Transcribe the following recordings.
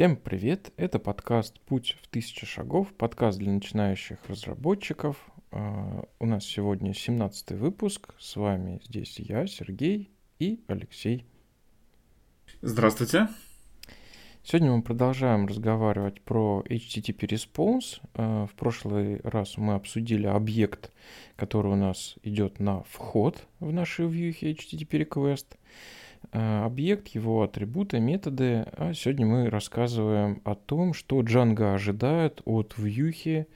Всем привет! Это подкаст «Путь в тысячу шагов», подкаст для начинающих разработчиков. А, у нас сегодня 17 выпуск. С вами здесь я, Сергей и Алексей. Здравствуйте. Сегодня мы продолжаем разговаривать про HTTP Response. А, в прошлый раз мы обсудили объект, который у нас идет на вход в наши вьюхи HTTP Request. Э, объект, его атрибуты, методы. А сегодня мы рассказываем о том, что Django ожидает от вьюхи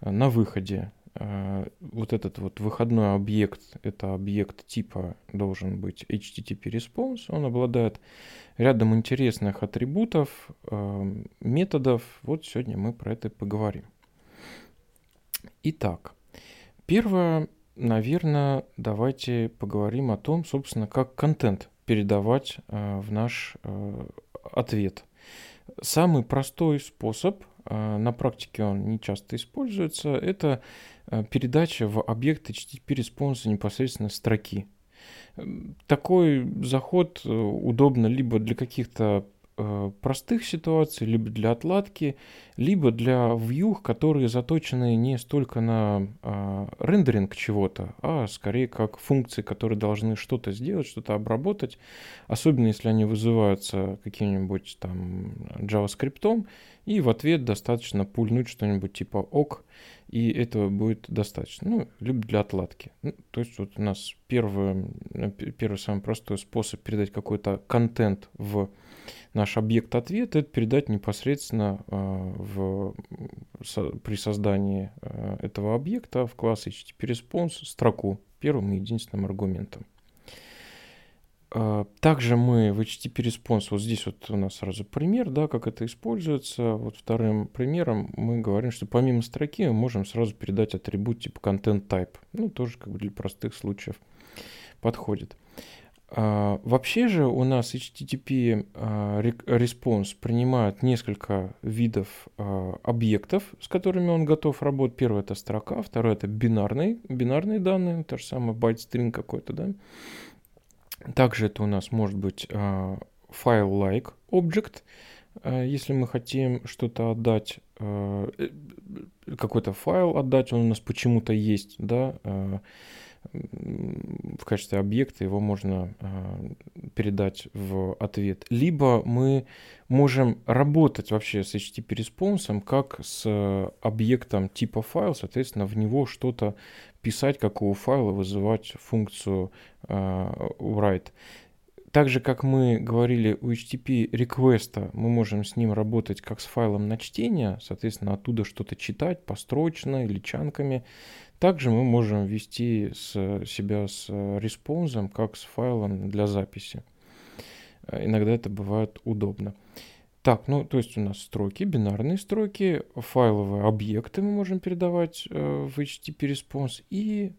э, на выходе. Э, вот этот вот выходной объект, это объект типа должен быть HTTP response. Он обладает рядом интересных атрибутов, методов. Вот сегодня мы про это поговорим. Итак, первое, наверное, давайте поговорим о том, собственно, как контент передавать э, в наш э, ответ. Самый простой способ, э, на практике он не часто используется, это передача в объект HTTP response 'а непосредственно строки. Такой заход удобно либо для каких-то простых ситуаций, либо для отладки, либо для вьюх, которые заточены не столько на а, рендеринг чего-то, а скорее как функции, которые должны что-то сделать, что-то обработать, особенно если они вызываются каким-нибудь там JavaScript, и в ответ достаточно пульнуть что-нибудь типа ок, и этого будет достаточно. Ну, либо для отладки. Ну, то есть вот у нас первый, первый самый простой способ передать какой-то контент в наш объект ответа, это передать непосредственно э, в, при создании э, этого объекта в класс HTTP Response строку первым и единственным аргументом. Э, также мы в HTTP Response, вот здесь вот у нас сразу пример, да, как это используется. Вот вторым примером мы говорим, что помимо строки мы можем сразу передать атрибут типа content type. Ну, тоже как бы для простых случаев подходит. А, вообще же у нас HTTP а, response принимает несколько видов а, объектов, с которыми он готов работать. Первый это строка, второй это бинарные, бинарные данные, то же самое byte-string какой-то, да. Также это у нас может быть file-like object, если мы хотим что-то отдать, э, какой-то файл отдать, он у нас почему-то есть, да, в качестве объекта его можно а, передать в ответ. Либо мы можем работать вообще с HTTP респонсом как с объектом типа файл, соответственно, в него что-то писать, как у файла, вызывать функцию а, write. Так же, как мы говорили у HTTP реквеста, мы можем с ним работать как с файлом на чтение, соответственно, оттуда что-то читать построчно или чанками. Также мы можем ввести с себя с респонсом, как с файлом для записи. Э, иногда это бывает удобно. Так, ну то есть у нас строки, бинарные строки, файловые объекты мы можем передавать э, в HTTP response и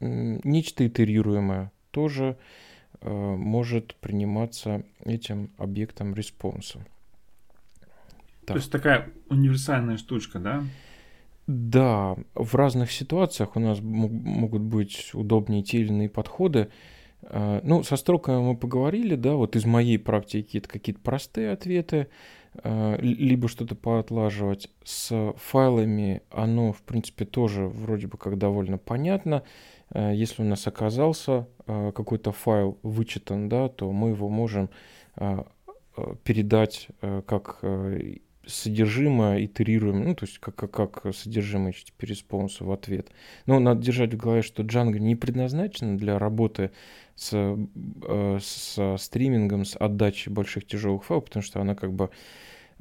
э, нечто итерируемое тоже э, может приниматься этим объектом response 'а. То есть такая универсальная штучка, да? Да, в разных ситуациях у нас могут быть удобнее те или иные подходы. А, ну, со строками мы поговорили, да, вот из моей практики это какие-то простые ответы, а, либо что-то поотлаживать. С файлами оно, в принципе, тоже вроде бы как довольно понятно. А, если у нас оказался какой-то файл вычитан, да, то мы его можем передать как содержимое итерируем, ну, то есть как, как, как содержимое HTTP response 'а в ответ. Но надо держать в голове, что Django не предназначена для работы с, э, с стримингом, с отдачей больших тяжелых файлов, потому что она как бы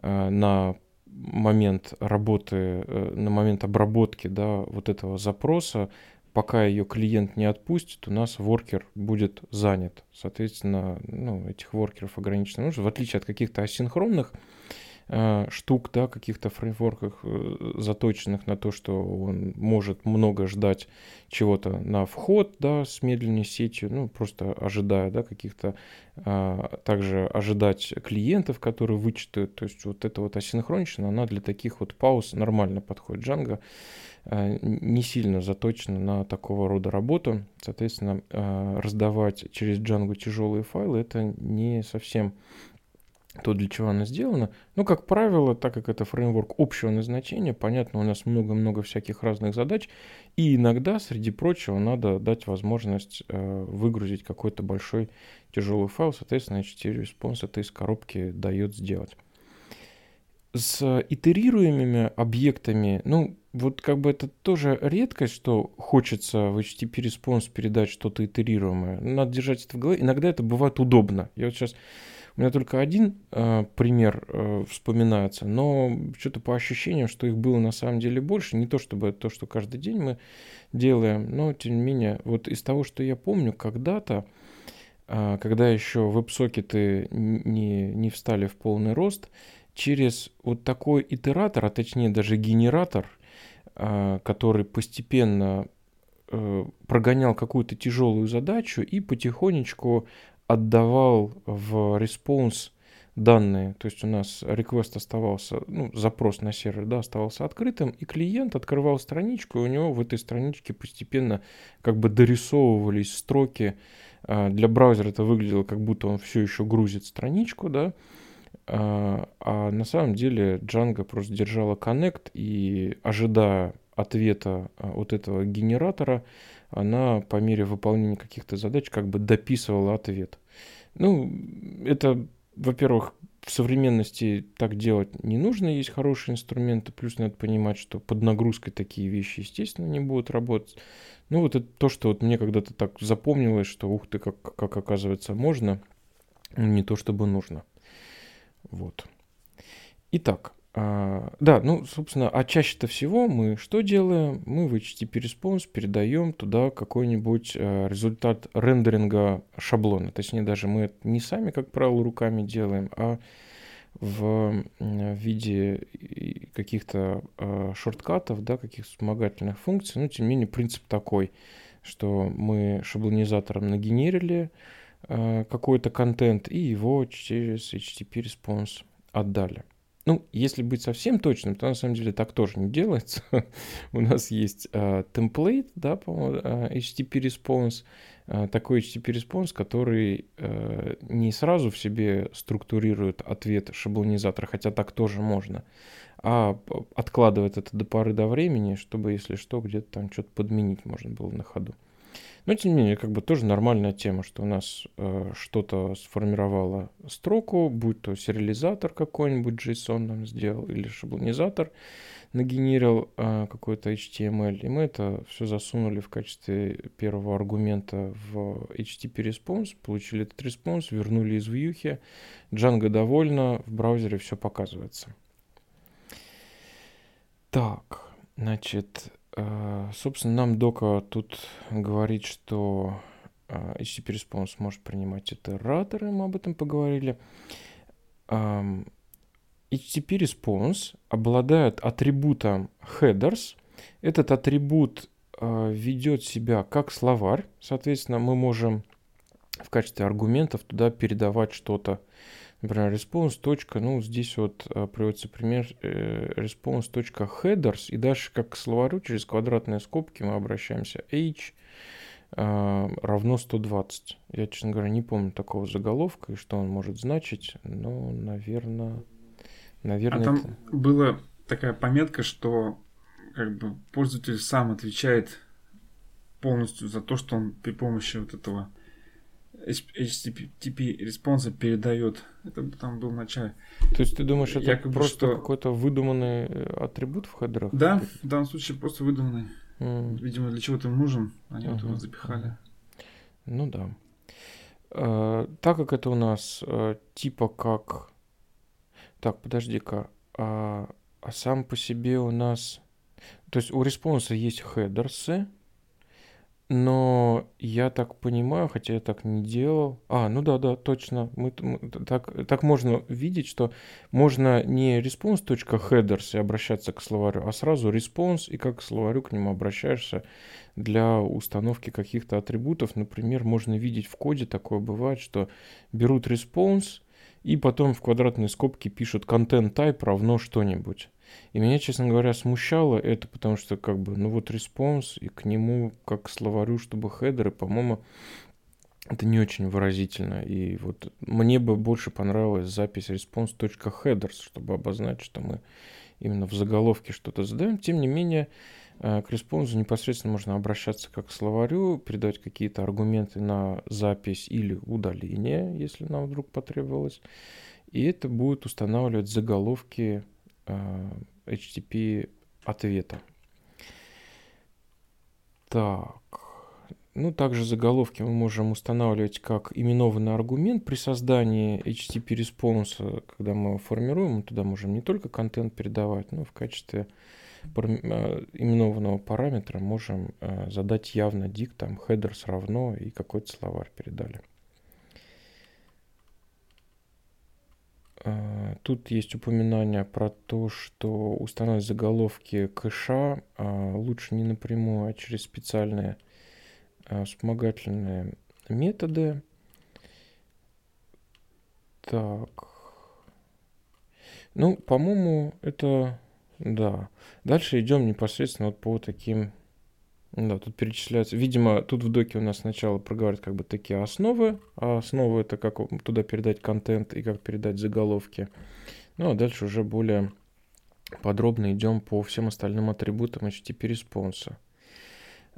э, на момент работы, э, на момент обработки да, вот этого запроса, пока ее клиент не отпустит, у нас воркер будет занят. Соответственно, ну, этих воркеров ограничено нужно. В отличие от каких-то асинхронных Э, штук, да, каких-то фреймворках, э, заточенных на то, что он может много ждать чего-то на вход, да, с медленной сетью, ну, просто ожидая, да, каких-то, а, также ожидать клиентов, которые вычитают, то есть вот эта вот асинхроничная, она для таких вот пауз нормально подходит. Django э, не сильно заточена на такого рода работу, соответственно, раздавать через Django тяжелые файлы, это не совсем то, для чего она сделана. Ну, как правило, так как это фреймворк общего назначения, понятно, у нас много-много всяких разных задач, и иногда, среди прочего, надо дать возможность э, выгрузить какой-то большой тяжелый файл, соответственно, HTTP Response это из коробки дает сделать. С итерируемыми объектами, ну, вот как бы это тоже редкость, что хочется в HTTP Response передать что-то итерируемое. Надо держать это в голове. Иногда это бывает удобно. Я вот сейчас у меня только один э, пример э, вспоминается, но что-то по ощущениям, что их было на самом деле больше. Не то чтобы то, что каждый день мы делаем, но тем не менее, вот из того, что я помню, когда-то, э, когда еще веб-сокеты не, не встали в полный рост, через вот такой итератор, а точнее даже генератор, э, который постепенно э, прогонял какую-то тяжелую задачу и потихонечку отдавал в response данные, то есть у нас request оставался, ну, запрос на сервер, да, оставался открытым, и клиент открывал страничку, и у него в этой страничке постепенно как бы дорисовывались строки. А, для браузера это выглядело, как будто он все еще грузит страничку, да, а, а на самом деле Django просто держала connect и ожидая ответа а, вот этого генератора, она по мере выполнения каких-то задач как бы дописывала ответ. Ну, это, во-первых, в современности так делать не нужно, есть хорошие инструменты, плюс надо понимать, что под нагрузкой такие вещи, естественно, не будут работать. Ну, вот это то, что вот мне когда-то так запомнилось, что ух ты, как, как оказывается можно, не то чтобы нужно. Вот. Итак, а, да, ну, собственно, а чаще-то всего мы что делаем? Мы в HTTP Response передаем туда какой-нибудь а, результат рендеринга шаблона. Точнее, даже мы это не сами, как правило, руками делаем, а в виде каких-то а, шорткатов, да, каких-то вспомогательных функций. Ну, тем не менее, принцип такой, что мы шаблонизатором нагенерили а, какой-то контент и его через HTTP Response отдали. Ну, если быть совсем точным, то на самом деле так тоже не делается. У нас есть э, темплейт, да, по-моему, HTTP response, э, такой HTTP response, который не сразу в себе структурирует ответ шаблонизатора, хотя так тоже можно, а откладывает это до поры до времени, чтобы, если что, где-то там что-то подменить можно было на ходу. Но, тем не менее, как бы тоже нормальная тема, что у нас э, что-то сформировало строку, будь то сериализатор какой-нибудь JSON нам сделал, или шаблонизатор нагенерил э, какой-то HTML, и мы это все засунули в качестве первого аргумента в HTTP response, получили этот response, вернули из вьюхи, Django довольна, в браузере все показывается. Так, значит, собственно, нам дока тут говорит, что HTTP Response может принимать итераторы, мы об этом поговорили. HTTP Response обладает атрибутом headers. Этот атрибут э, ведет себя как словарь. Соответственно, мы можем в качестве аргументов туда передавать что-то Например, response. Ну, здесь вот а, приводится пример э, response.headers, и дальше как к словарю через квадратные скобки мы обращаемся h э, равно 120. Я, честно говоря, не помню такого заголовка и что он может значить, но, наверное... наверное а там это... была такая пометка, что как бы пользователь сам отвечает полностью за то, что он при помощи вот этого HTTP response 'а передает. Это там был в начале. То есть ты думаешь, это Якобы просто что... какой-то выдуманный э, атрибут в header 'ах? Да, в данном случае просто выдуманный. Mm. Видимо, для чего-то нужен, они uh-huh. вот его запихали. Ну да. А, так как это у нас а, типа как... Так, подожди-ка. А, а сам по себе у нас... То есть у response 'а есть headers 'ы, но я так понимаю, хотя я так не делал. А, ну да, да, точно. Мы, мы, так, так можно видеть, что можно не response.headers и обращаться к словарю, а сразу response и как к словарю к нему обращаешься для установки каких-то атрибутов. Например, можно видеть в коде, такое бывает, что берут response и потом в квадратные скобки пишут content type равно что-нибудь. И меня, честно говоря, смущало это, потому что, как бы, ну вот response, и к нему, как к словарю, чтобы header 'ы, по-моему, это не очень выразительно. И вот мне бы больше понравилась запись response.headers, чтобы обозначить, что мы именно в заголовке что-то задаем. Тем не менее, э, к response 'у непосредственно можно обращаться как к словарю, передать какие-то аргументы на запись или удаление, если нам вдруг потребовалось. И это будет устанавливать заголовки HTTP э, ответа. Так. Ну, также заголовки мы можем устанавливать как именованный аргумент при создании HTTP response 'а, когда мы его формируем, мы туда можем не только контент передавать, но в качестве э, именованного параметра можем э, задать явно dict, там headers равно и какой-то словарь передали. Тут есть упоминание про то, что устанавливать заголовки кэша лучше не напрямую, а через специальные Э, вспомогательные методы. Так. Ну, по-моему, это... Да. Дальше идем непосредственно вот по таким... Да, тут перечисляются... Видимо, тут в доке у нас сначала проговаривают как бы такие основы. А основы это как туда передать контент и как передать заголовки. Ну, а дальше уже более подробно идем по всем остальным атрибутам HTTP response 'а.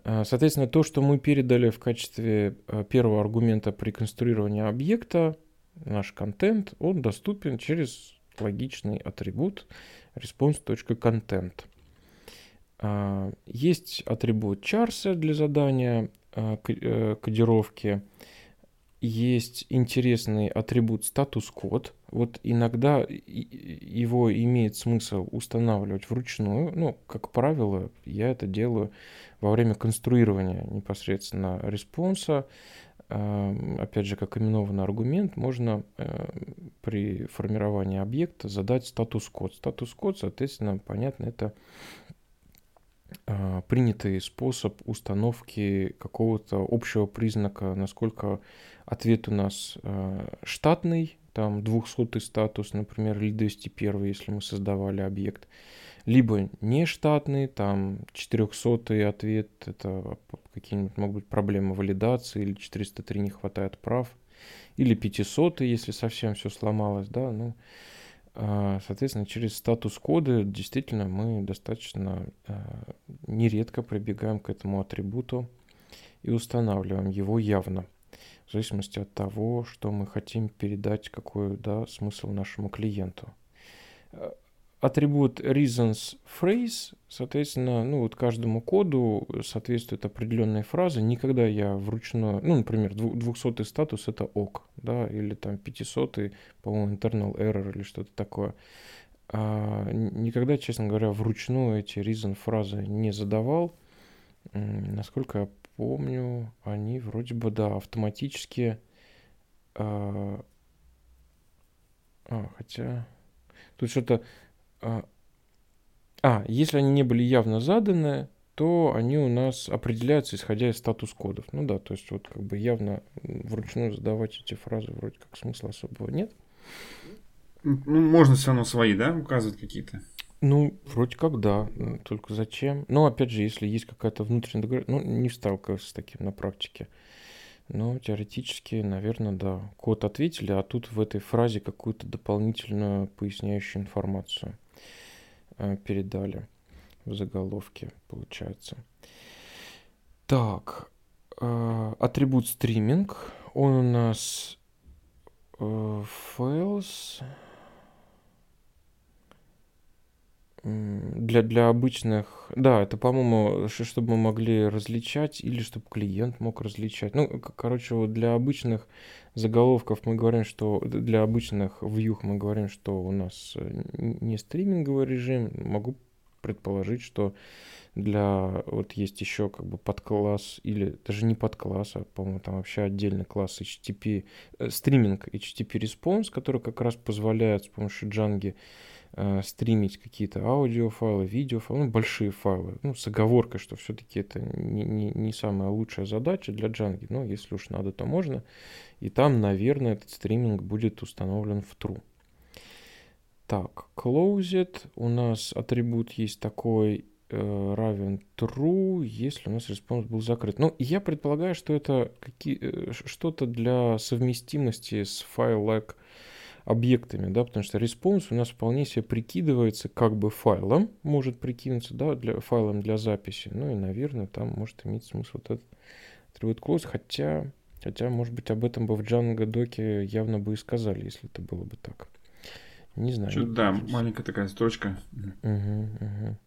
А, соответственно, то, что мы передали в качестве а, первого аргумента при конструировании объекта, наш контент, он доступен через логичный атрибут response.content. А, есть атрибут charset для задания э, кодировки есть интересный атрибут status code. Вот иногда его имеет смысл устанавливать вручную. Ну, как правило, я это делаю во время конструирования непосредственно response 'а. Эм, опять же, как именованный аргумент, можно э, при формировании объекта задать status code. Status code, соответственно, понятно, это принятый способ установки какого-то общего признака, насколько Ответ у нас э, штатный, там 200 статус, например, или 201, если мы создавали объект. Либо нештатный, там 400 ответ, это какие-нибудь могут быть проблемы валидации, или 403 не хватает прав. Или 500, если совсем все сломалось, да, ну, Соответственно, через статус-коды действительно мы достаточно э, нередко прибегаем к этому атрибуту и устанавливаем его явно в зависимости от того, что мы хотим передать, какой да, смысл нашему клиенту. Атрибут reasons phrase, соответственно, ну вот каждому коду соответствует определенная фраза. Никогда я вручную, ну, например, 200 статус это ок, да, или там 500, по-моему, internal error или что-то такое. А никогда, честно говоря, вручную эти reason фразы не задавал. Насколько я помню, они вроде бы, да, автоматически... А, а хотя... Тут что-то... А, а, если они не были явно заданы, то они у нас определяются, исходя из статус-кодов. Ну да, то есть вот как бы явно вручную задавать эти фразы вроде как смысла особого нет. Ну, можно все равно свои, да, указывать какие-то? Ну, вроде как да, только зачем? Но опять же, если есть какая-то внутренняя договоренность, ну, не сталкивался с таким на практике. Но теоретически, наверное, да. Код ответили, а тут в этой фразе какую-то дополнительную поясняющую информацию передали в заголовке, получается. Так, э, атрибут стриминг, он у нас э, для, для обычных, да, это, по-моему, чтобы мы могли различать или чтобы клиент мог различать. Ну, короче, вот для обычных заголовков мы говорим, что для обычных вьюх мы говорим, что у нас э, не стриминговый режим. Могу предположить, что для вот есть еще как бы подкласс или даже не подкласс, а по-моему там вообще отдельный класс HTTP э, streaming HTTP response, который как раз позволяет с помощью Django э, стримить какие-то аудиофайлы, видеофайлы, ну, большие файлы, ну, с оговоркой, что все-таки это не, не, не самая лучшая задача для Django, но если уж надо, то можно. И там, наверное, этот стриминг будет установлен в true. Так, closed. У нас атрибут есть такой э, равен true, если у нас response был закрыт. Ну, я предполагаю, что это какие, э, что-то для совместимости с file-like объектами, да, потому что response у нас вполне себе прикидывается как бы файлом, может прикинуться, да, для, файлом для записи. Ну и, наверное, там может иметь смысл вот этот атрибут closed, хотя, хотя, может быть, об этом бы в Django доке явно бы и сказали, если это было бы так. Не знаю. Что, да, маленькая такая строчка. Угу, угу.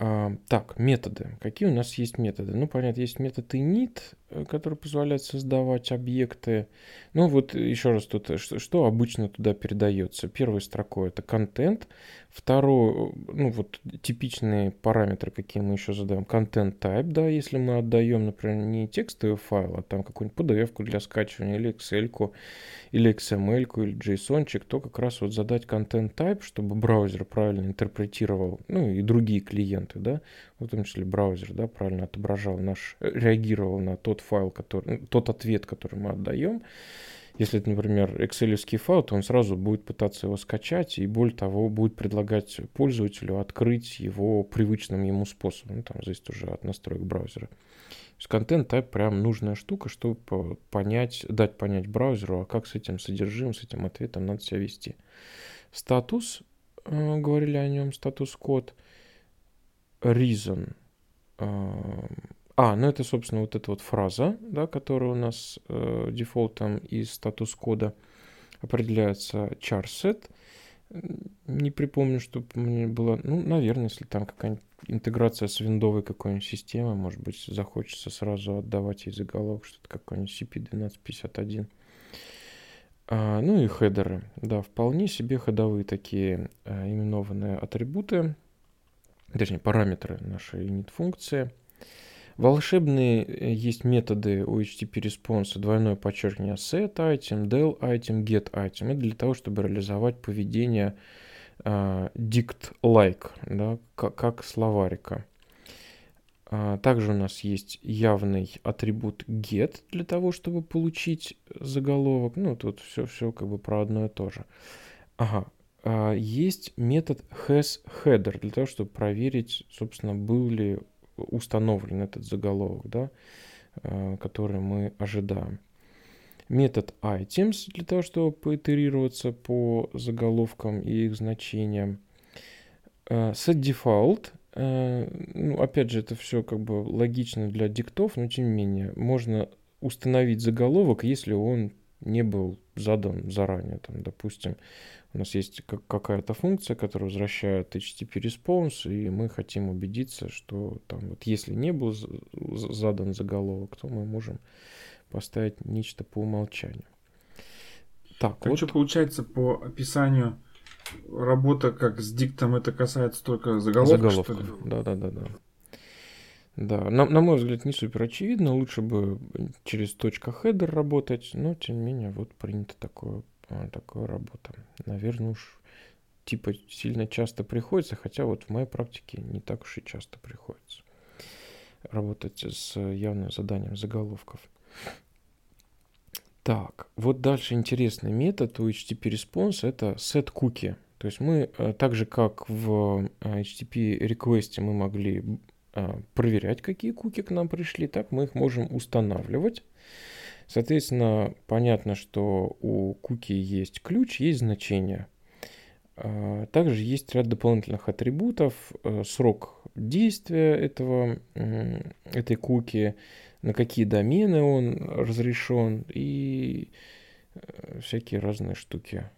Так, методы. Какие у нас есть методы? Ну, понятно, есть метод init, э, который позволяет создавать объекты. Ну, вот еще раз тут, э, что, что обычно туда передается? Первой строкой это контент, второй, ну, вот типичные параметры, какие мы еще задаем. Content type, да, если мы отдаем, например, не текстовый файл, а там какую-нибудь PDF для скачивания или Excel, или XML, или JSON, то как раз вот задать content type, чтобы браузер правильно интерпретировал, ну, и другие клиенты да, в том числе браузер, да, правильно отображал наш, э, реагировал на тот файл, который, ну, тот ответ, который мы отдаем. Если это, например, Excel файл, то он сразу будет пытаться его скачать и, более того, будет предлагать пользователю открыть его привычным ему способом. Ну, там зависит уже от настроек браузера. То есть контент type прям нужная штука, чтобы понять, дать понять браузеру, а как с этим содержимым, с этим ответом надо себя вести. Статус, э, говорили о нем, статус-код – reason. А, ну это, собственно, вот эта вот фраза, да, которая у нас э, дефолтом из статус-кода определяется char set. Не припомню, чтобы мне было... Ну, наверное, если там какая-нибудь интеграция с виндовой какой-нибудь системой, может быть, захочется сразу отдавать ей заголовок, что-то какой-нибудь CP1251. А, ну и хедеры. Да, вполне себе ходовые такие а, именованные атрибуты, точнее параметры нашей init-функции. Волшебные э, есть методы у HTTP response, двойное подчеркивание set item, del item, get item. Это для того, чтобы реализовать поведение uh, dict-like, да, как, как словарика. Uh, также у нас есть явный атрибут get для того, чтобы получить заголовок. Ну, тут все, все как бы про одно и то же. Ага, а, есть метод hasHeader для того, чтобы проверить, собственно, был ли установлен этот заголовок, да, а, который мы ожидаем. Метод items для того, чтобы поитерироваться по заголовкам и их значениям. А, setDefault, ну, опять же, это все как бы логично для диктов, но тем не менее, можно установить заголовок, если он не был задан заранее. Там, допустим, у нас есть какая-то функция, которая возвращает HTTP response, и мы хотим убедиться, что там вот если не был задан заголовок, то мы можем поставить нечто по умолчанию. Так, так вот. что получается по описанию работа как с диктом это касается только заголовка, Заголовка. ли? Да, да, да, да. Да, на, на мой взгляд, не супер очевидно. Лучше бы через точка header работать, но тем не менее, вот принято такое а, такая работа. Наверное, уж типа сильно часто приходится, хотя вот в моей практике не так уж и часто приходится работать с явным заданием заголовков. Так, вот дальше интересный метод у HTTP Response это set cookie. То есть мы, э, так же как в э, HTTP request мы могли э, проверять, какие куки к нам пришли, так мы их можем устанавливать. Соответственно, понятно, что у куки есть ключ, есть значение. А, также есть ряд дополнительных атрибутов, э, срок действия этого, этой куки, на какие домены он разрешен и э, всякие разные штуки.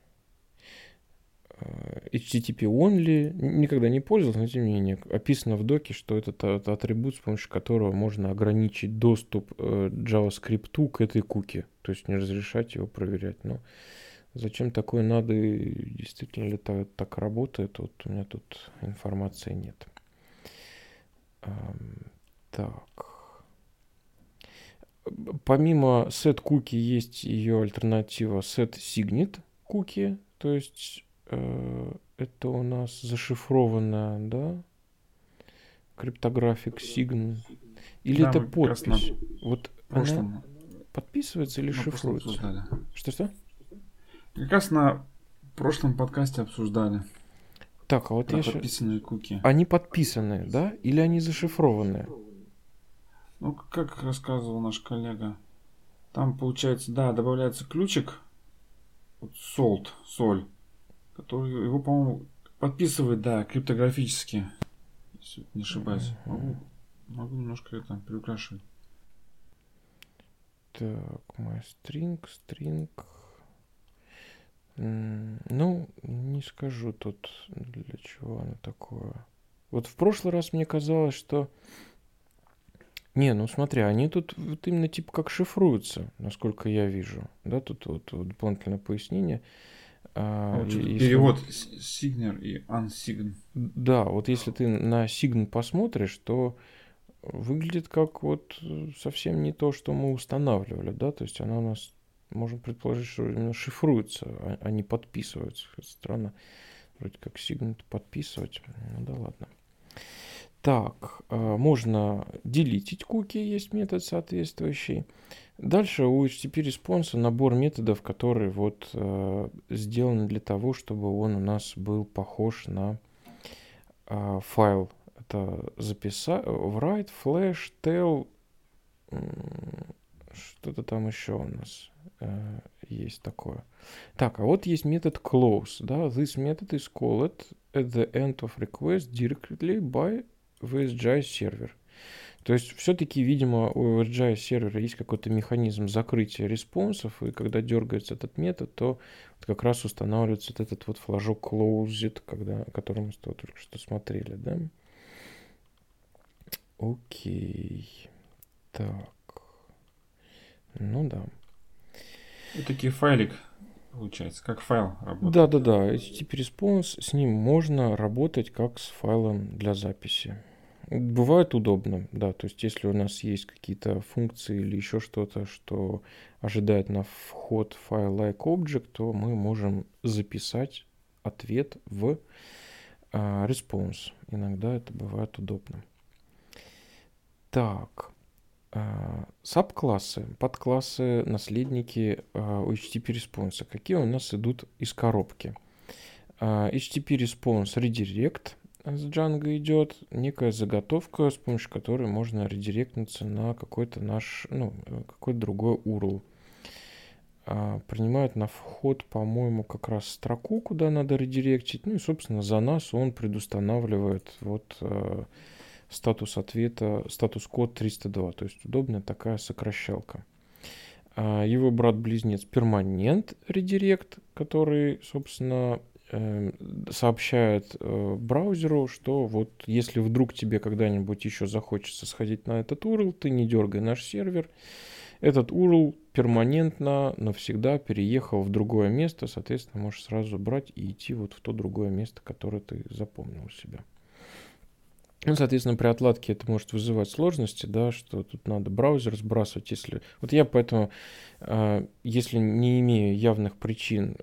Э, HTTP only, никогда не пользовался, но тем не менее описано в доке, что это, это атрибут, с помощью которого можно ограничить доступ э, JavaScript к этой куке, то есть не разрешать его проверять. Но зачем такое надо и действительно ли это так работает, вот у меня тут информации нет. Так. Помимо set cookie есть ее альтернатива set signet cookie, то есть это у нас зашифровано, да? Криптографик Sign. Или да, это подпись? Вот прошлом... она подписывается или шифруется? Что-что? Как раз на прошлом подкасте обсуждали. Так, а вот Про я подписанные куки. Они подписанные, да? Или они зашифрованные? Ну, как рассказывал наш коллега, там получается, да, добавляется ключик, вот salt, соль, который его, по-моему, подписывает, да, криптографически, если не ошибаюсь. Могу, могу немножко это приукрашивать. Так, my string, string. Ну, не скажу тут, для чего оно такое. Вот в прошлый раз мне казалось, что... Не, ну смотри, они тут вот именно типа как шифруются, насколько я вижу. Да, тут вот, вот дополнительное пояснение. А, если... Перевод Signer и Unsign. Да, вот если ты на Sign посмотришь, то выглядит как вот совсем не то, что мы устанавливали, да, то есть она у нас, можем предположить, что именно шифруется, а, а не подписывается. Странно, вроде как Sign подписывать, ну да ладно. Так, а, можно delete ить куки, есть метод соответствующий. Дальше у HTTP response а набор методов, которые вот э, сделаны для того, чтобы он у нас был похож на э, файл. Это записать, write, flush, tell, что-то там еще у нас э, есть такое. Так, а вот есть метод close, да, this method is called at the end of request directly by VSGI server. То есть все-таки, видимо, у RGI сервера есть какой-то механизм закрытия респонсов, и когда дергается этот метод, то вот как раз устанавливается вот этот вот флажок closed, когда, который мы только что смотрели, да? Окей. Так. Ну да. Вот такие файлик получается, как файл работает. Да, да, да. HTTP response, с ним можно работать как с файлом для записи. Бывает удобно, да. То есть, если у нас есть какие-то функции или еще что-то, что ожидает на вход файл like object, то мы можем записать ответ в а, response. Иногда это бывает удобно. Так, а, сабклассы, подклассы, наследники а, HTTP response. Какие у нас идут из коробки? HTTP response redirect – с Django идет некая заготовка, с помощью которой можно редиректнуться на какой-то наш, ну, какой-то другой URL. А, принимает на вход, по-моему, как раз строку, куда надо редиректить. Ну и, собственно, за нас он предустанавливает вот а, статус ответа, статус-код 302. То есть удобная такая сокращалка. А, его брат-близнец перманент редирект, который, собственно, сообщает э, браузеру, что вот если вдруг тебе когда-нибудь еще захочется сходить на этот URL, ты не дергай наш сервер. Этот URL перманентно, навсегда переехал в другое место, соответственно, можешь сразу брать и идти вот в то другое место, которое ты запомнил у себя. Ну, соответственно, при отладке это может вызывать сложности, да, что тут надо браузер сбрасывать, если... Вот я поэтому, э, если не имею явных причин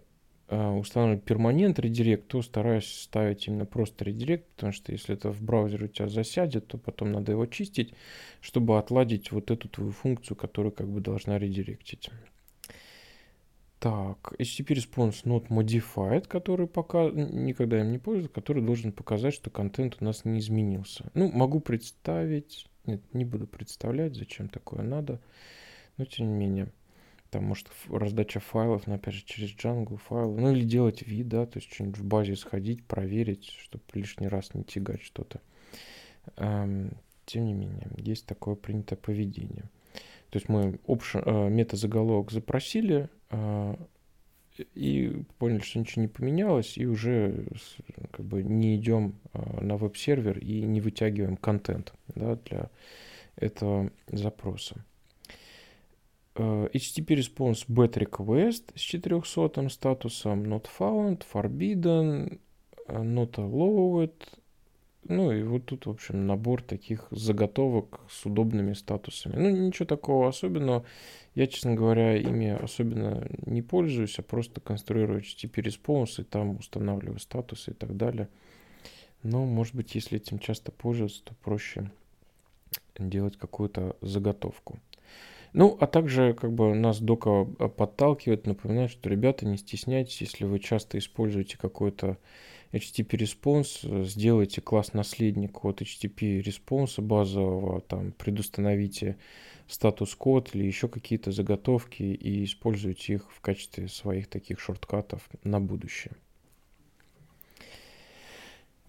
а, устанавливать перманент редирект, то стараюсь ставить именно просто редирект, потому что если это в браузере у тебя засядет, то потом надо его чистить, чтобы отладить вот эту твою функцию, которая как бы должна редиректить. Так, HTTP response not modified, который пока никогда им не пользуюсь, который должен показать, что контент у нас не изменился. Ну, могу представить, нет, не буду представлять, зачем такое надо, но тем не менее. Там, может, раздача файлов, но опять же через Django файлы. Ну или делать вид, да, то есть что-нибудь в базе сходить, проверить, чтобы лишний раз не тягать что-то. Эм, тем не менее, есть такое принятое поведение. То есть мы option, э, метазаголовок запросили э, и поняли, что ничего не поменялось, и уже как бы не идем э, на веб-сервер и не вытягиваем контент да, для этого запроса. Э, HTTP response bad request с 400 статусом not found, forbidden, э, not allowed. Ну и вот тут, в общем, набор таких заготовок с удобными статусами. Ну, ничего такого особенного. Я, честно говоря, ими особенно не пользуюсь, а просто конструирую HTTP response и там устанавливаю статусы и так далее. Но, может быть, если этим часто пользоваться, то проще делать какую-то заготовку. Ну, а также как бы нас дока подталкивает, напоминает, что, ребята, не стесняйтесь, если вы часто используете какой-то HTTP Response, сделайте класс наследник от HTTP Response базового, там предустановите статус-код или еще какие-то заготовки и используйте их в качестве своих таких шорткатов на будущее.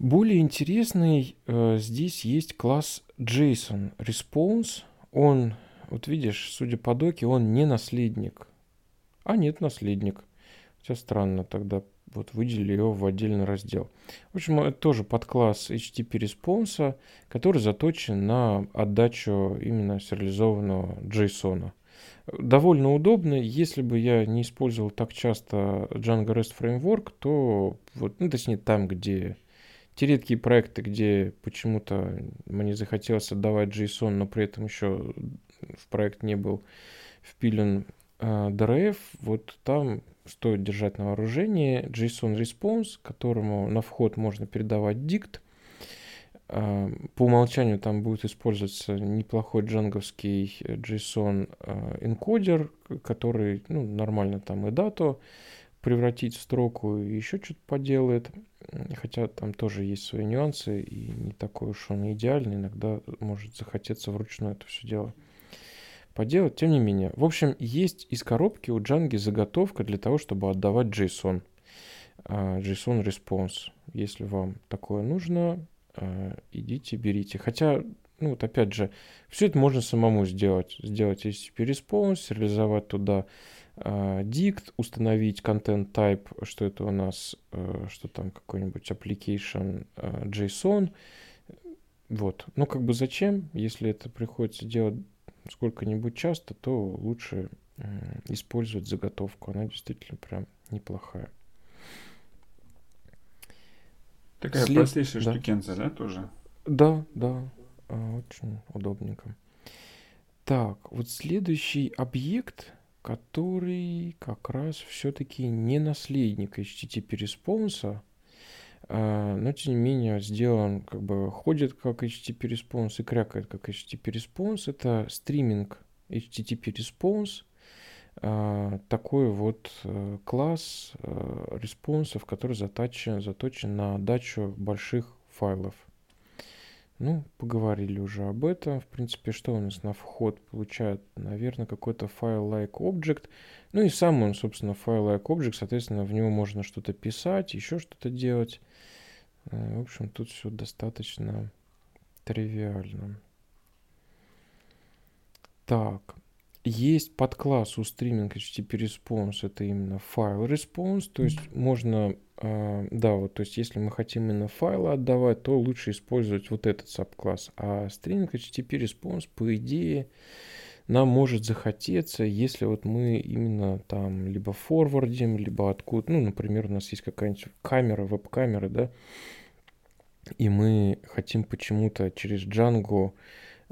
Более интересный э, здесь есть класс JSON Response. Он, вот видишь, судя по доке, он не наследник. А нет, наследник. Хотя странно, тогда вот выделили его в отдельный раздел. В общем, это тоже подкласс HTTP Response, который заточен на отдачу именно сериализованного JSON. Довольно удобно. Если бы я не использовал так часто Django REST Framework, то вот, ну, точнее, там, где те редкие проекты, где почему-то мне захотелось отдавать JSON, но при этом еще в проект не был впилен DRF, вот там стоит держать на вооружении JSON Response, которому на вход можно передавать dict. Э, по умолчанию там будет использоваться неплохой джанговский JSON э, энкодер, который ну, нормально там и дату превратить в строку и еще что-то поделает. Хотя там тоже есть свои нюансы, и не такой уж он идеальный. Иногда может захотеться вручную это все дело поделать. Тем не менее, в общем, есть из коробки у Django заготовка для того, чтобы отдавать JSON. А, JSON Response. Если вам такое нужно, а, идите, берите. Хотя, ну вот опять же, все это можно самому сделать. Сделать HTTP Response, реализовать туда dict, а, установить content type, что это у нас, э, что там какой-нибудь application JSON. Вот. Ну, как бы зачем? Если это приходится делать сколько-нибудь часто, то лучше использовать заготовку. Она действительно прям неплохая. Такая След... простейшая да. штукенция, да, тоже? Да, да. А, очень удобненько. Так, вот следующий объект который как раз все-таки не наследник HTTP response а, но тем не менее сделан, как бы ходит как HTTP response и крякает как HTTP response. Это streaming HTTP response, такой вот э, класс э, response ов, который заточен, заточен на дачу больших файлов. Ну, поговорили уже об этом. В принципе, что у нас на вход получает? Наверное, какой-то файл like object. Ну и сам он, собственно, файл like object. Соответственно, в него можно что-то писать, еще что-то делать. Э, в общем, тут все достаточно тривиально. Так, есть подкласс у стриминг HTTP Response, это именно файл response, то есть можно, э, да, вот, то есть если мы хотим именно файлы отдавать, то лучше использовать вот этот сабкласс. А стриминг HTTP Response, по идее, нам может захотеться, если вот мы именно там либо форвардим, либо откуда, ну, например, у нас есть какая-нибудь камера, веб-камера, да, и мы хотим почему-то через Django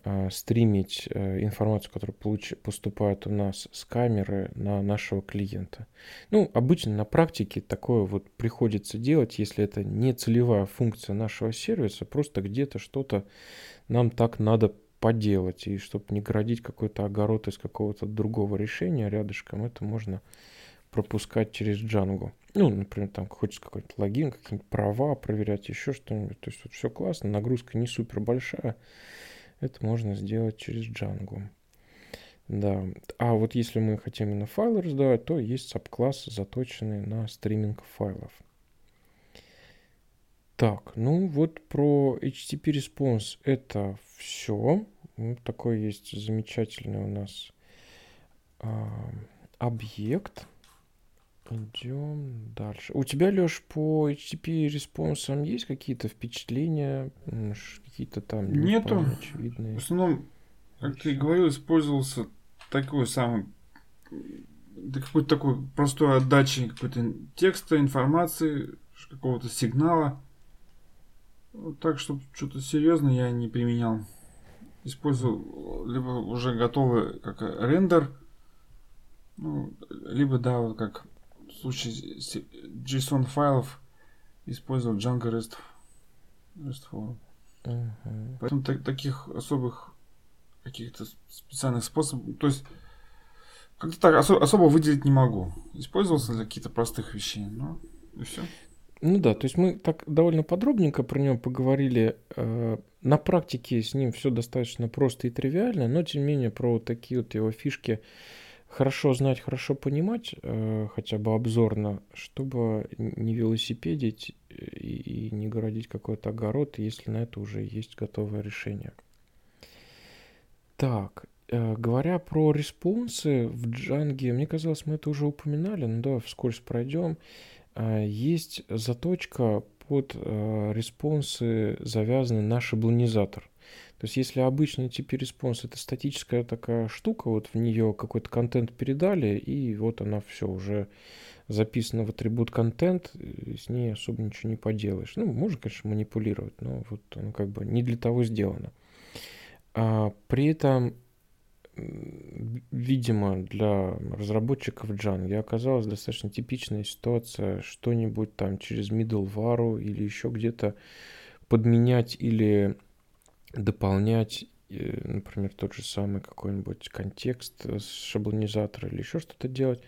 э, стримить э, информацию, которая получ... поступает у нас с камеры на нашего клиента. Ну, обычно на практике такое вот приходится делать, если это не целевая функция нашего сервиса, просто где-то что-то нам так надо поделать. И чтобы не городить какой-то огород из какого-то другого решения рядышком, это можно пропускать через Django. Ну, например, там хочется какой-то логин, какие-нибудь права проверять, еще что-нибудь. То есть вот все классно, нагрузка не супер большая. Это можно сделать через Django. Да. А вот если мы хотим именно файлы раздавать, то есть сабкласс, заточенный на стриминг файлов. Так, ну вот про HTTP Response это все. Вот такой есть замечательный у нас э, объект. Идем дальше. У тебя, Леш, по HTTP респонсам есть какие-то впечатления, какие-то там Нету. очевидные? В основном, как ты говорил, использовался такой самый какой-то такой простой отдачи какой-то текста, информации, какого-то сигнала. Так, чтобы что-то серьезное я не применял. Использовал либо уже готовый как рендер, ну, либо, да, вот как в случае JSON файлов использовал Django REST, REST Uh-huh. Поэтому так, таких особых каких-то специальных способов, то есть как-то так особо, особо выделить не могу. Использовался для каких-то простых вещей, но и все. Ну да, то есть мы так довольно подробненько про него поговорили. Э, на практике с ним все достаточно просто и тривиально, но тем не менее про вот такие вот его фишки хорошо знать, хорошо понимать, э, хотя бы обзорно, чтобы не велосипедить и не городить какой-то огород, если на это уже есть готовое решение. Так, э, говоря про респонсы в Джанге, мне казалось, мы это уже упоминали, но да, вскользь пройдем. А, есть заточка под а, response ы, завязанные на шаблонизатор. То есть если обычный тип response это статическая такая штука, вот в нее какой-то контент передали, и вот она все уже записана в атрибут контент, с ней особо ничего не поделаешь. Ну, можно, конечно, манипулировать, но вот оно как бы не для того сделано. А, при этом видимо, для разработчиков Django оказалась достаточно типичная ситуация, что-нибудь там через middleware или еще где-то подменять или дополнять, э, например, тот же самый какой-нибудь контекст с шаблонизатора или еще что-то делать.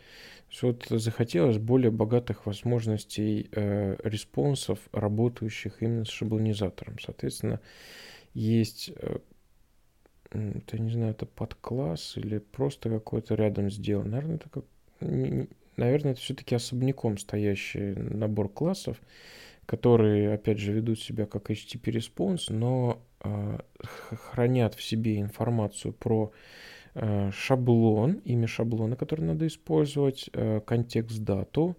Вот захотелось более богатых возможностей э, респонсов, работающих именно с шаблонизатором. Соответственно, есть э, это, не знаю, это подкласс или просто какой-то рядом сделан. Наверное, это как... Наверное, это все-таки особняком стоящий набор классов, которые, опять же, ведут себя как HTTP response, но э, хранят в себе информацию про э, шаблон, имя шаблона, который надо использовать, э, контекст дату.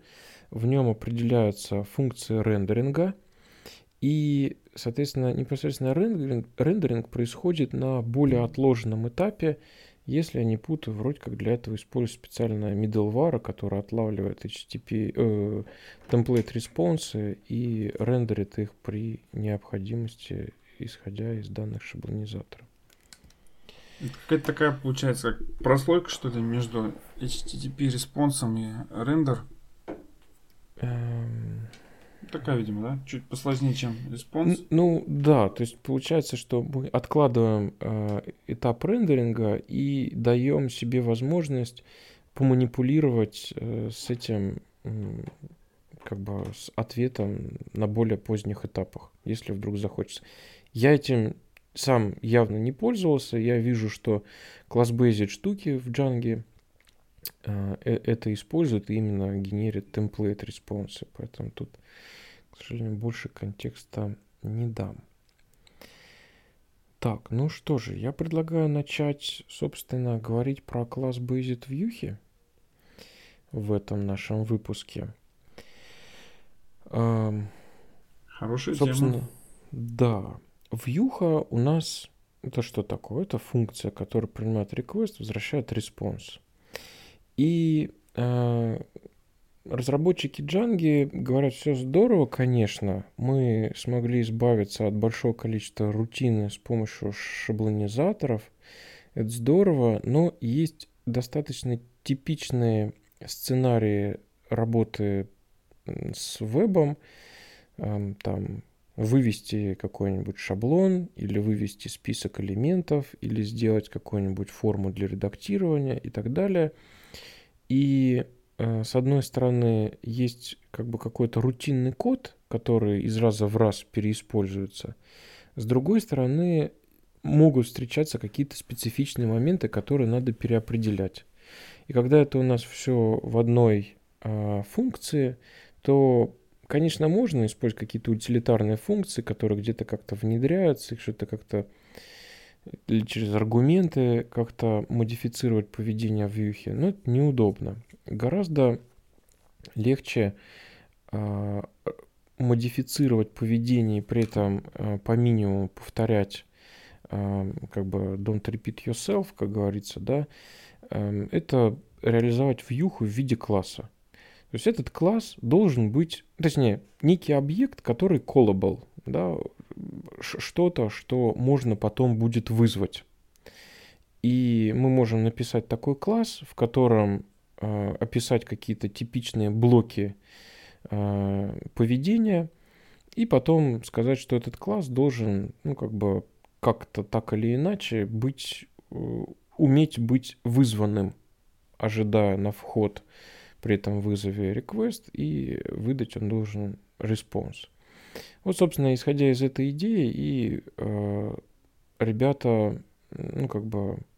В нем определяются функции рендеринга, и, соответственно, непосредственно рендеринг, рендеринг происходит на более отложенном этапе, если я не путаю, вроде как для этого использую специальное middleware, который отлавливает HTTP, э, template response и рендерит их при необходимости, исходя из данных шаблонизатора. Какая-то такая получается как прослойка, что ли, между HTTP response ом и render? Эм... Такая, видимо, да? Чуть посложнее, чем response. Ну да, то есть получается, что мы откладываем э, этап рендеринга и даем себе возможность поманипулировать э, с этим э, как бы с ответом на более поздних этапах, если вдруг захочется. Я этим сам явно не пользовался. Я вижу, что класс-бейзит штуки в Django э, э, это используют и именно генерит template респонсы. Поэтому тут к сожалению, больше контекста не дам. Так, ну что же, я предлагаю начать, собственно, говорить про класс Based View в этом нашем выпуске. Хорошая собственно, тема. Да. Вьюха у нас это что такое? Это функция, которая принимает request, возвращает response. И э, Разработчики Джанги говорят, все здорово, конечно, мы смогли избавиться от большого количества рутины с помощью шаблонизаторов, это здорово, но есть достаточно типичные сценарии работы с вебом, там вывести какой-нибудь шаблон или вывести список элементов или сделать какую-нибудь форму для редактирования и так далее. И с одной стороны, есть как бы какой-то рутинный код, который из раза в раз переиспользуется. С другой стороны, могут встречаться какие-то специфичные моменты, которые надо переопределять. И когда это у нас все в одной а, функции, то, конечно, можно использовать какие-то утилитарные функции, которые где-то как-то внедряются, их что-то как-то или через аргументы как-то модифицировать поведение в вьюхе, но это неудобно. Гораздо легче э, модифицировать поведение и при этом э, по минимуму повторять э, как бы don't repeat yourself, как говорится, да, это реализовать вьюху в виде класса. То есть этот класс должен быть, точнее, некий объект, который callable, да, что-то, что можно потом будет вызвать. И мы можем написать такой класс, в котором описать какие-то типичные блоки э, поведения, и потом сказать, что этот класс должен, ну, как бы, как-то так или иначе быть, э, уметь быть вызванным, ожидая на вход при этом вызове request, и выдать он должен response. Вот, собственно, исходя из этой идеи, и э, ребята, ну, как бы, э,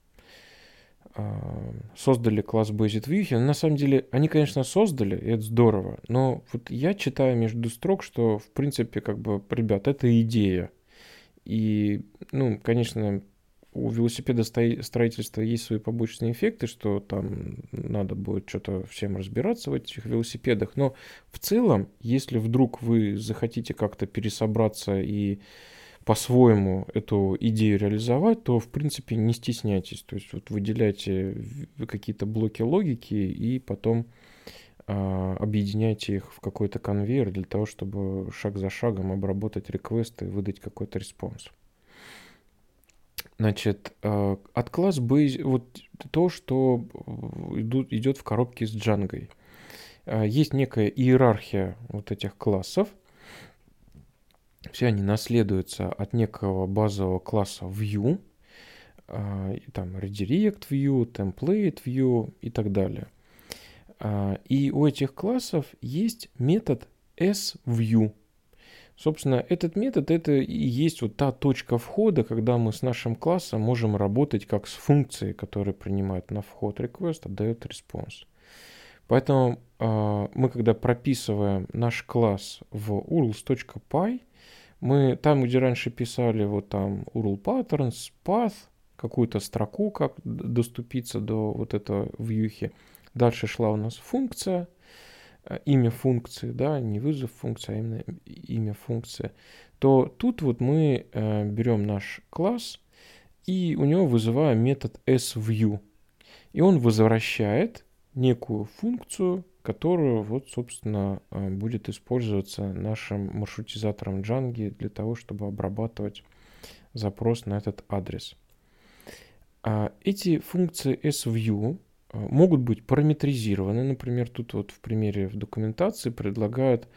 создали класс Based View. На самом деле, они, конечно, создали, и это здорово, но вот я читаю между строк, что, в принципе, как бы, ребят, это идея. И, ну, конечно, у велосипеда строительства есть свои побочные эффекты, что там надо будет что-то всем разбираться в этих велосипедах. Но в целом, если вдруг вы захотите как-то пересобраться и по-своему эту идею реализовать, то, в принципе, не стесняйтесь. То есть вот выделяйте какие-то блоки логики и потом а, объединяйте их в какой-то конвейер для того, чтобы шаг за шагом обработать request ы и выдать какой-то response. Значит, э, от class-based, вот то, что идут, идет в коробке с джангой. Э, есть некая иерархия вот этих классов. Все они наследуются от некого базового класса View, э, там Redirect View, Template View и так далее. И у этих классов есть метод SView – Собственно, этот метод это и есть вот та точка входа, когда мы с нашим классом можем работать как с функцией, которая принимает на вход request, отдает response. Поэтому э, мы, когда прописываем наш класс в urls.py, мы там, где раньше писали вот там url patterns, path, какую-то строку, как доступиться до вот этого вьюхи. Дальше шла у нас функция, Э, имя функции, да, не вызов функции, а именно имя функции, то тут вот мы э, берем наш класс и у него вызываем метод sview. И он возвращает некую функцию, которую вот, собственно, э, будет использоваться нашим маршрутизатором Django для того, чтобы обрабатывать запрос на этот адрес. А эти функции sview Э, могут быть параметризированы. Например, тут вот в примере в документации предлагают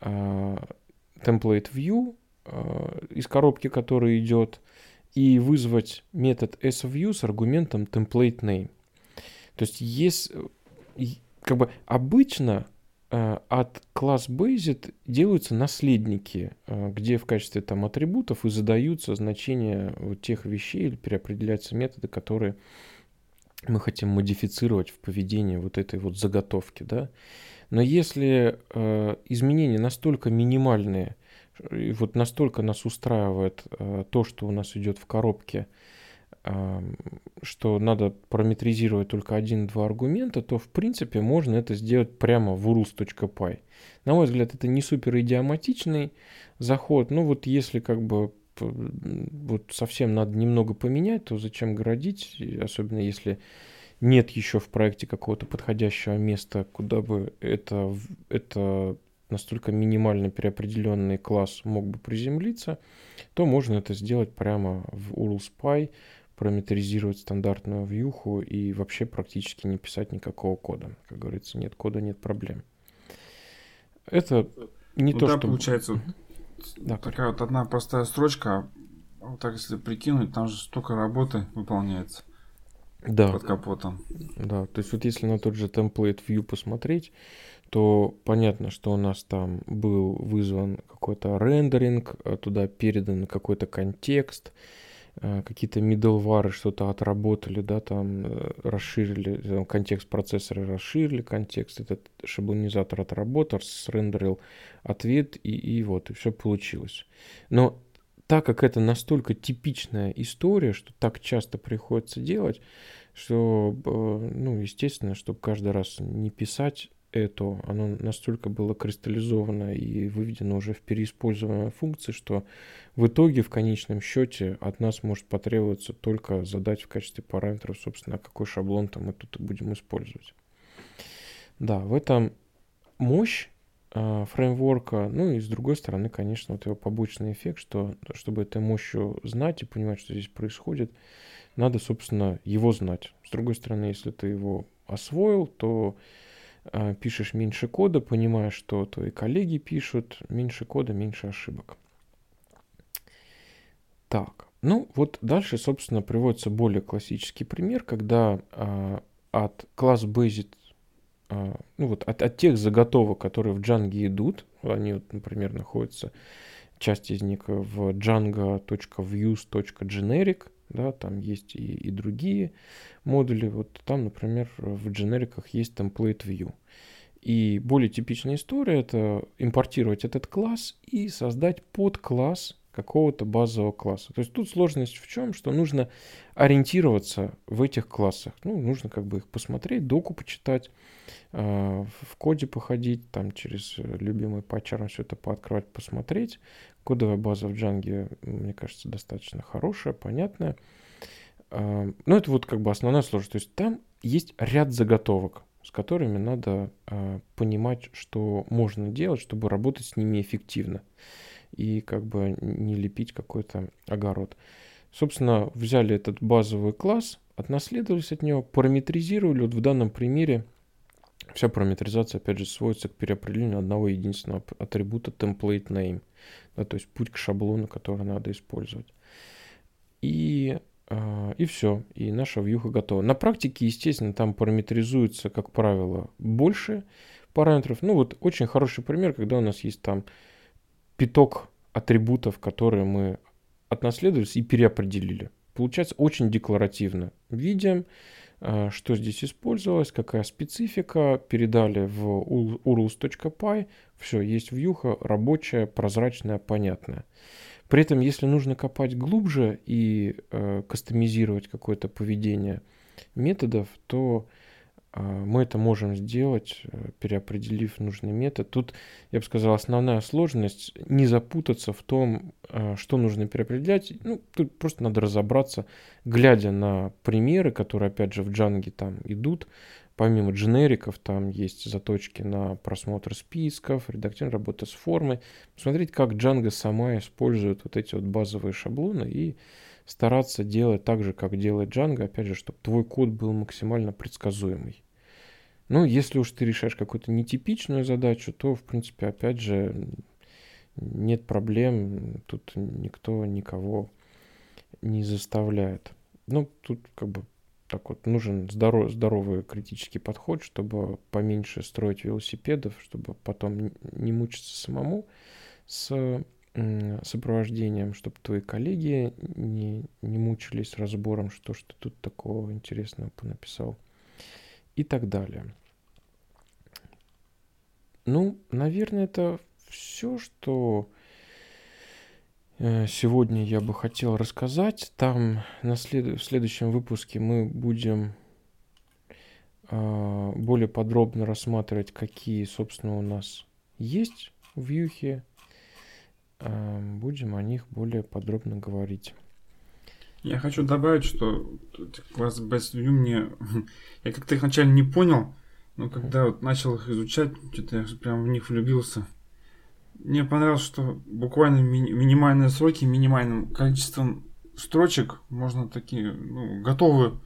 э, template view из коробки, который идет, и вызвать метод sview с аргументом template name. То есть есть, как бы обычно от класс based делаются наследники, где в качестве там атрибутов и задаются значения вот тех вещей или переопределяются методы, которые мы хотим модифицировать в поведении вот этой вот заготовки, да. Но если э, изменения настолько минимальные, и вот настолько нас устраивает э, то, что у нас идет в коробке, э, что надо параметризировать только один-два аргумента, то в принципе можно это сделать прямо в urls.py. На мой взгляд, это не супер идиоматичный заход, но вот если как бы вот совсем надо немного поменять, то зачем городить, особенно если нет еще в проекте какого-то подходящего места, куда бы это, это настолько минимально переопределенный класс мог бы приземлиться, то можно это сделать прямо в URL-SPY, параметризировать стандартную вьюху и вообще практически не писать никакого кода. Как говорится, нет кода, нет проблем. Это не ну, то, да, что... получается, да, такая вот одна простая строчка, вот так если прикинуть, там же столько работы выполняется да. под капотом. Да, то есть вот если на тот же template view посмотреть, то понятно, что у нас там был вызван какой-то рендеринг, а туда передан какой-то контекст, какие-то middleware что-то отработали, да, там э, расширили, там, контекст процессора расширили контекст, этот шаблонизатор отработал, срендерил ответ, и, и вот, и все получилось. Но так как это настолько типичная история, что так часто приходится делать, что, э, ну, естественно, чтобы каждый раз не писать это, оно настолько было кристаллизовано и выведено уже в переиспользуемые функции, что в итоге, в конечном счете, от нас может потребоваться только задать в качестве параметров, собственно, какой шаблон-то мы тут будем использовать. Да, в этом мощь а, фреймворка. Ну и с другой стороны, конечно, вот его побочный эффект, что чтобы этой мощью знать и понимать, что здесь происходит, надо, собственно, его знать. С другой стороны, если ты его освоил, то э, пишешь меньше кода, понимаешь, что твои коллеги пишут, меньше кода, меньше ошибок. Так, ну вот дальше, собственно, приводится более классический пример, когда э, от класс Based а, ну вот от, от тех заготовок, которые в Django идут, они вот, например, находятся, часть из них в django.views.generic, да, там есть и, и другие модули, вот там, например, в дженериках есть template view. И более типичная история это импортировать этот класс и создать подкласс какого-то базового класса. То есть тут сложность в чем, что нужно ориентироваться в этих классах. Ну, нужно как бы их посмотреть, доку почитать, э, в коде походить, там через любимый патчером все это пооткрывать, посмотреть. Кодовая база в Django, мне кажется, достаточно хорошая, понятная. Э, ну, это вот как бы основная сложность. То есть там есть ряд заготовок, с которыми надо э, понимать, что можно делать, чтобы работать с ними эффективно и как бы не лепить какой-то огород. Собственно, взяли этот базовый класс, отнаследовались от него, параметризировали. Вот в данном примере вся параметризация, опять же, сводится к переопределению одного единственного атрибута template name. Да, то есть путь к шаблону, который надо использовать. И, э, и все. И наша вьюха готова. На практике, естественно, там параметризуется, как правило, больше параметров. Ну вот очень хороший пример, когда у нас есть там пяток атрибутов, которые мы отнаследовались и переопределили. Получается очень декларативно. Видим, э, что здесь использовалось, какая специфика, передали в urls.py, все, есть вьюха рабочая, прозрачная, понятная. При этом, если нужно копать глубже и э, кастомизировать какое-то поведение методов, то мы это можем сделать, э, переопределив нужный метод. Тут, я бы сказал, основная сложность не запутаться в том, а, что нужно переопределять. Ну, тут просто надо разобраться, глядя на примеры, которые, опять же, в Django там идут. Помимо дженериков, там есть заточки на просмотр списков, редактирование работы с формой. Посмотреть, как Django сама использует вот эти вот базовые шаблоны и стараться делать так же, как делает Django, опять же, чтобы твой код был максимально предсказуемый. Ну, если уж ты решаешь какую-то нетипичную задачу, то, в принципе, опять же, нет проблем, тут никто никого не заставляет. Ну, тут как бы так вот нужен здоров, здоровый критический подход, чтобы поменьше строить велосипедов, чтобы потом не мучиться самому с сопровождением, чтобы твои коллеги не, не мучились разбором, что что тут такого интересного понаписал и так далее. Ну, наверное, это все, что сегодня я бы хотел рассказать. Там на след... в следующем выпуске мы будем э, более подробно рассматривать, какие, собственно, у нас есть в Юхе будем о них более подробно говорить. Я хочу добавить, что Best View мне... Я как-то их вначале не понял, но когда вот начал их изучать, что-то я прям в них влюбился. Мне понравилось, что буквально ми- минимальные сроки, минимальным количеством строчек можно такие, ну, готовые,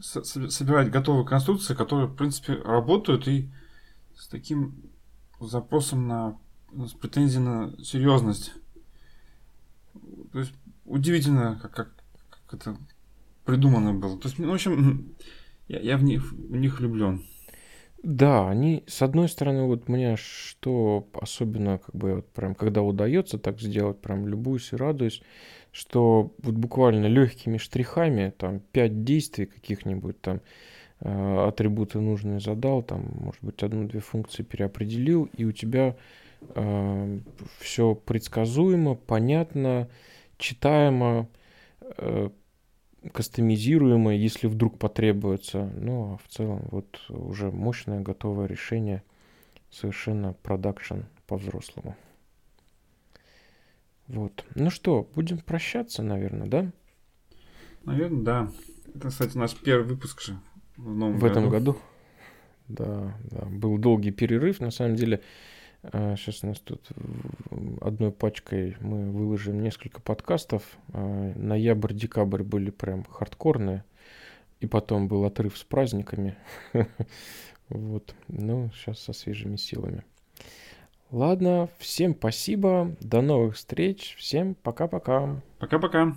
собирать готовые конструкции, которые, в принципе, работают и с таким запросом на с претензией на серьезность. То есть удивительно, как, как, как это придумано было. То есть, ну, в общем, я, я в них, в них влюблен. Да, они, с одной стороны, вот мне что особенно, как бы, вот прям, когда удается так сделать, прям любуюсь и радуюсь, что вот буквально легкими штрихами, там, пять действий каких-нибудь, там, э, атрибуты нужные задал, там, может быть, одну-две функции переопределил, и у тебя Эм, все предсказуемо, понятно, читаемо, э, кастомизируемо, если вдруг потребуется. Ну, а в целом вот уже мощное готовое решение, совершенно продакшн по-взрослому. Вот. Ну что, будем прощаться, наверное, да? Наверное, да. Это, кстати, наш первый выпуск же в новом В году. этом году. Да, да. Был долгий перерыв, на самом деле. Сейчас а, у нас тут одной пачкой мы выложим несколько подкастов. А, ноябрь-декабрь были прям хардкорные. И потом был отрыв с праздниками. Вот. Ну, сейчас со свежими силами. Ладно, всем спасибо. До новых встреч. Всем пока-пока. Пока-пока.